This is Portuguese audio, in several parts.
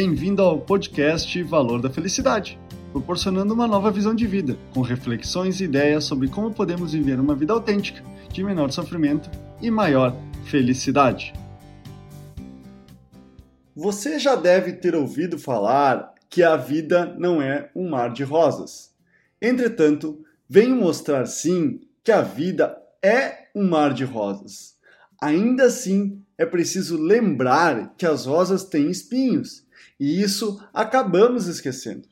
Bem-vindo ao podcast Valor da Felicidade, proporcionando uma nova visão de vida, com reflexões e ideias sobre como podemos viver uma vida autêntica, de menor sofrimento e maior felicidade. Você já deve ter ouvido falar que a vida não é um mar de rosas. Entretanto, venho mostrar sim que a vida é um mar de rosas. Ainda assim, é preciso lembrar que as rosas têm espinhos, e isso acabamos esquecendo.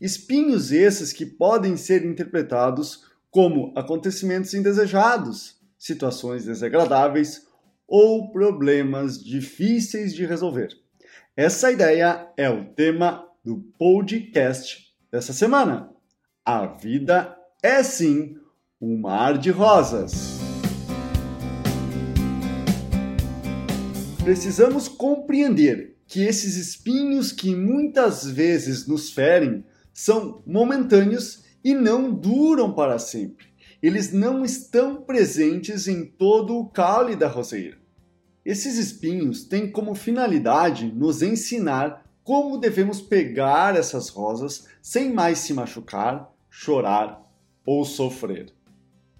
Espinhos esses que podem ser interpretados como acontecimentos indesejados, situações desagradáveis ou problemas difíceis de resolver. Essa ideia é o tema do podcast dessa semana. A vida é sim um mar de rosas. Precisamos compreender que esses espinhos que muitas vezes nos ferem são momentâneos e não duram para sempre. Eles não estão presentes em todo o caule da roseira. Esses espinhos têm como finalidade nos ensinar como devemos pegar essas rosas sem mais se machucar, chorar ou sofrer.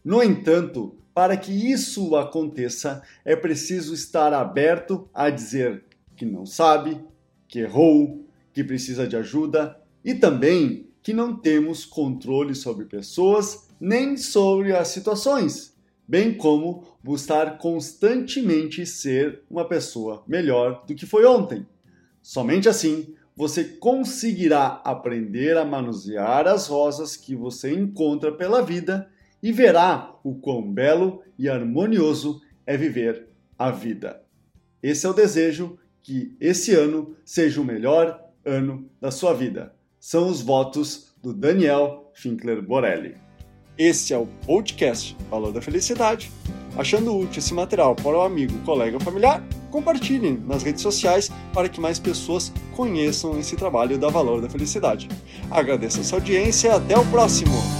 No entanto, para que isso aconteça, é preciso estar aberto a dizer que não sabe, que errou, que precisa de ajuda e também que não temos controle sobre pessoas nem sobre as situações bem como buscar constantemente ser uma pessoa melhor do que foi ontem. Somente assim você conseguirá aprender a manusear as rosas que você encontra pela vida e verá o quão belo e harmonioso é viver a vida. Esse é o desejo que esse ano seja o melhor ano da sua vida. São os votos do Daniel Finkler Borelli. Este é o podcast Valor da Felicidade. Achando útil esse material para o amigo, colega ou familiar, compartilhem nas redes sociais para que mais pessoas conheçam esse trabalho da Valor da Felicidade. Agradeço a sua audiência e até o próximo!